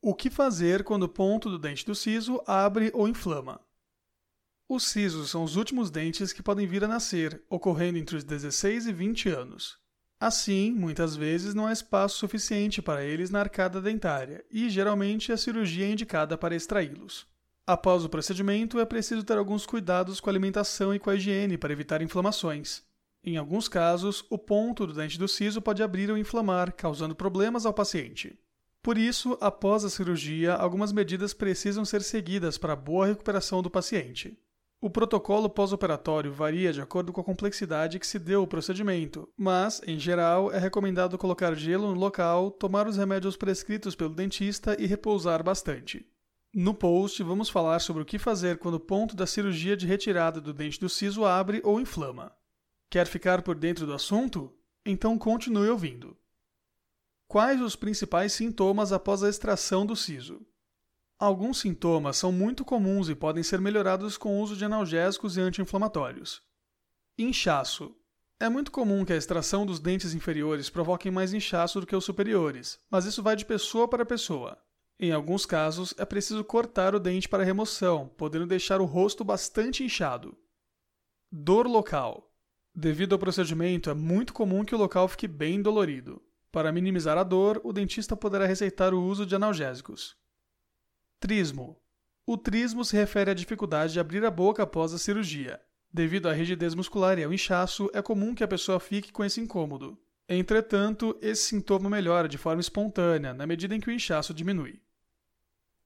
O que fazer quando o ponto do dente do siso abre ou inflama? Os sisos são os últimos dentes que podem vir a nascer, ocorrendo entre os 16 e 20 anos. Assim, muitas vezes não há espaço suficiente para eles na arcada dentária e geralmente a cirurgia é indicada para extraí-los. Após o procedimento, é preciso ter alguns cuidados com a alimentação e com a higiene para evitar inflamações. Em alguns casos, o ponto do dente do siso pode abrir ou inflamar, causando problemas ao paciente. Por isso, após a cirurgia, algumas medidas precisam ser seguidas para a boa recuperação do paciente. O protocolo pós-operatório varia de acordo com a complexidade que se deu o procedimento, mas, em geral, é recomendado colocar gelo no local, tomar os remédios prescritos pelo dentista e repousar bastante. No post, vamos falar sobre o que fazer quando o ponto da cirurgia de retirada do dente do siso abre ou inflama. Quer ficar por dentro do assunto? Então continue ouvindo. Quais os principais sintomas após a extração do siso? Alguns sintomas são muito comuns e podem ser melhorados com o uso de analgésicos e anti-inflamatórios. Inchaço. É muito comum que a extração dos dentes inferiores provoque mais inchaço do que os superiores, mas isso vai de pessoa para pessoa. Em alguns casos, é preciso cortar o dente para remoção, podendo deixar o rosto bastante inchado. Dor local. Devido ao procedimento, é muito comum que o local fique bem dolorido. Para minimizar a dor, o dentista poderá receitar o uso de analgésicos. Trismo. O trismo se refere à dificuldade de abrir a boca após a cirurgia. Devido à rigidez muscular e ao inchaço, é comum que a pessoa fique com esse incômodo. Entretanto, esse sintoma melhora de forma espontânea na medida em que o inchaço diminui.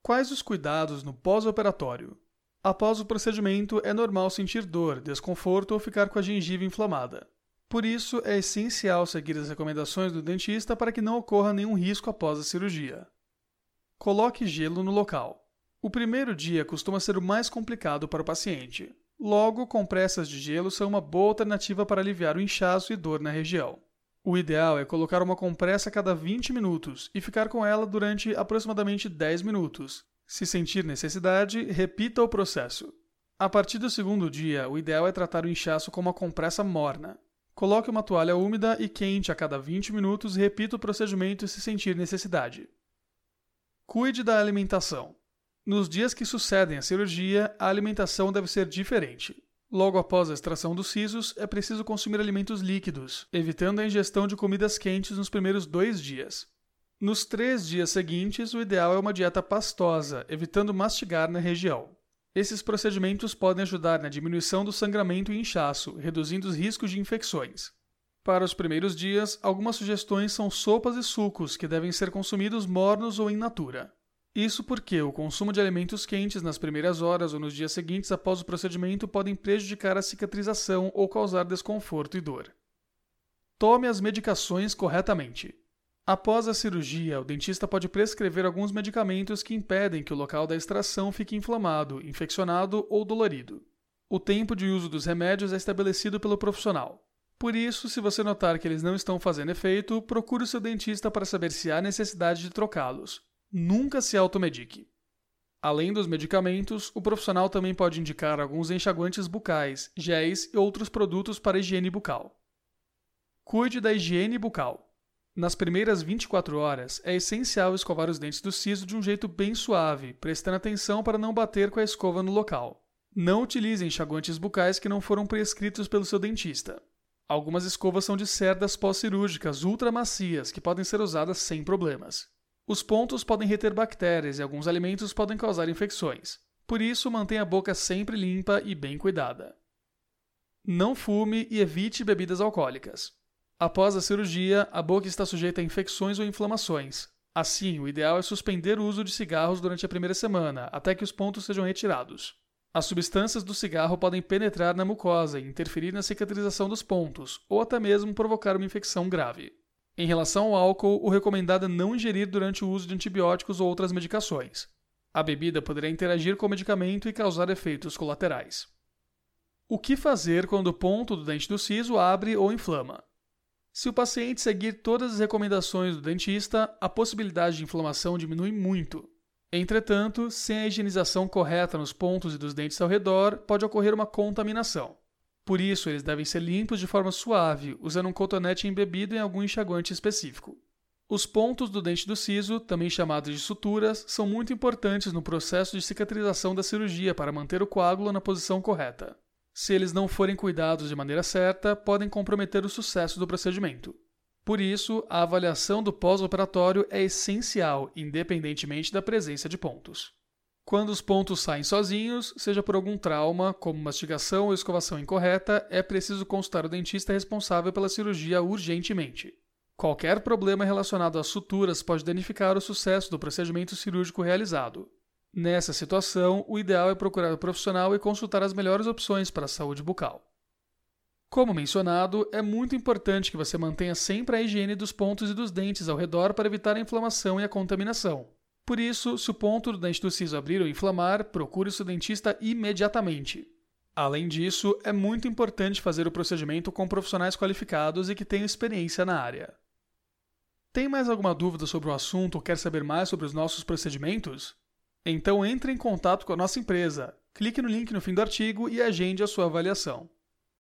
Quais os cuidados no pós-operatório? Após o procedimento, é normal sentir dor, desconforto ou ficar com a gengiva inflamada. Por isso, é essencial seguir as recomendações do dentista para que não ocorra nenhum risco após a cirurgia. Coloque gelo no local. O primeiro dia costuma ser o mais complicado para o paciente. Logo, compressas de gelo são uma boa alternativa para aliviar o inchaço e dor na região. O ideal é colocar uma compressa a cada 20 minutos e ficar com ela durante aproximadamente 10 minutos. Se sentir necessidade, repita o processo. A partir do segundo dia, o ideal é tratar o inchaço com uma compressa morna. Coloque uma toalha úmida e quente a cada 20 minutos e repita o procedimento se sentir necessidade. Cuide da alimentação. Nos dias que sucedem a cirurgia, a alimentação deve ser diferente. Logo após a extração dos sisos, é preciso consumir alimentos líquidos, evitando a ingestão de comidas quentes nos primeiros dois dias. Nos três dias seguintes, o ideal é uma dieta pastosa, evitando mastigar na região. Esses procedimentos podem ajudar na diminuição do sangramento e inchaço, reduzindo os riscos de infecções. Para os primeiros dias, algumas sugestões são sopas e sucos que devem ser consumidos mornos ou in natura. Isso porque o consumo de alimentos quentes nas primeiras horas ou nos dias seguintes após o procedimento podem prejudicar a cicatrização ou causar desconforto e dor. Tome as medicações corretamente. Após a cirurgia, o dentista pode prescrever alguns medicamentos que impedem que o local da extração fique inflamado, infeccionado ou dolorido. O tempo de uso dos remédios é estabelecido pelo profissional. Por isso, se você notar que eles não estão fazendo efeito, procure o seu dentista para saber se há necessidade de trocá-los. Nunca se automedique. Além dos medicamentos, o profissional também pode indicar alguns enxaguantes bucais, géis e outros produtos para higiene bucal. Cuide da higiene bucal. Nas primeiras 24 horas, é essencial escovar os dentes do siso de um jeito bem suave, prestando atenção para não bater com a escova no local. Não utilize enxaguantes bucais que não foram prescritos pelo seu dentista. Algumas escovas são de cerdas pós-cirúrgicas ultra macias que podem ser usadas sem problemas. Os pontos podem reter bactérias e alguns alimentos podem causar infecções. Por isso, mantenha a boca sempre limpa e bem cuidada. Não fume e evite bebidas alcoólicas. Após a cirurgia, a boca está sujeita a infecções ou inflamações. Assim, o ideal é suspender o uso de cigarros durante a primeira semana, até que os pontos sejam retirados. As substâncias do cigarro podem penetrar na mucosa e interferir na cicatrização dos pontos, ou até mesmo provocar uma infecção grave. Em relação ao álcool, o recomendado é não ingerir durante o uso de antibióticos ou outras medicações. A bebida poderá interagir com o medicamento e causar efeitos colaterais. O que fazer quando o ponto do dente do siso abre ou inflama? Se o paciente seguir todas as recomendações do dentista, a possibilidade de inflamação diminui muito. Entretanto, sem a higienização correta nos pontos e dos dentes ao redor, pode ocorrer uma contaminação. Por isso, eles devem ser limpos de forma suave, usando um cotonete embebido em algum enxaguante específico. Os pontos do dente do siso, também chamados de suturas, são muito importantes no processo de cicatrização da cirurgia para manter o coágulo na posição correta. Se eles não forem cuidados de maneira certa, podem comprometer o sucesso do procedimento. Por isso, a avaliação do pós-operatório é essencial, independentemente da presença de pontos. Quando os pontos saem sozinhos, seja por algum trauma, como mastigação ou escovação incorreta, é preciso consultar o dentista responsável pela cirurgia urgentemente. Qualquer problema relacionado às suturas pode danificar o sucesso do procedimento cirúrgico realizado. Nessa situação, o ideal é procurar o profissional e consultar as melhores opções para a saúde bucal. Como mencionado, é muito importante que você mantenha sempre a higiene dos pontos e dos dentes ao redor para evitar a inflamação e a contaminação. Por isso, se o ponto do dente do siso abrir ou inflamar, procure seu dentista imediatamente. Além disso, é muito importante fazer o procedimento com profissionais qualificados e que tenham experiência na área. Tem mais alguma dúvida sobre o assunto ou quer saber mais sobre os nossos procedimentos? Então entre em contato com a nossa empresa. Clique no link no fim do artigo e agende a sua avaliação.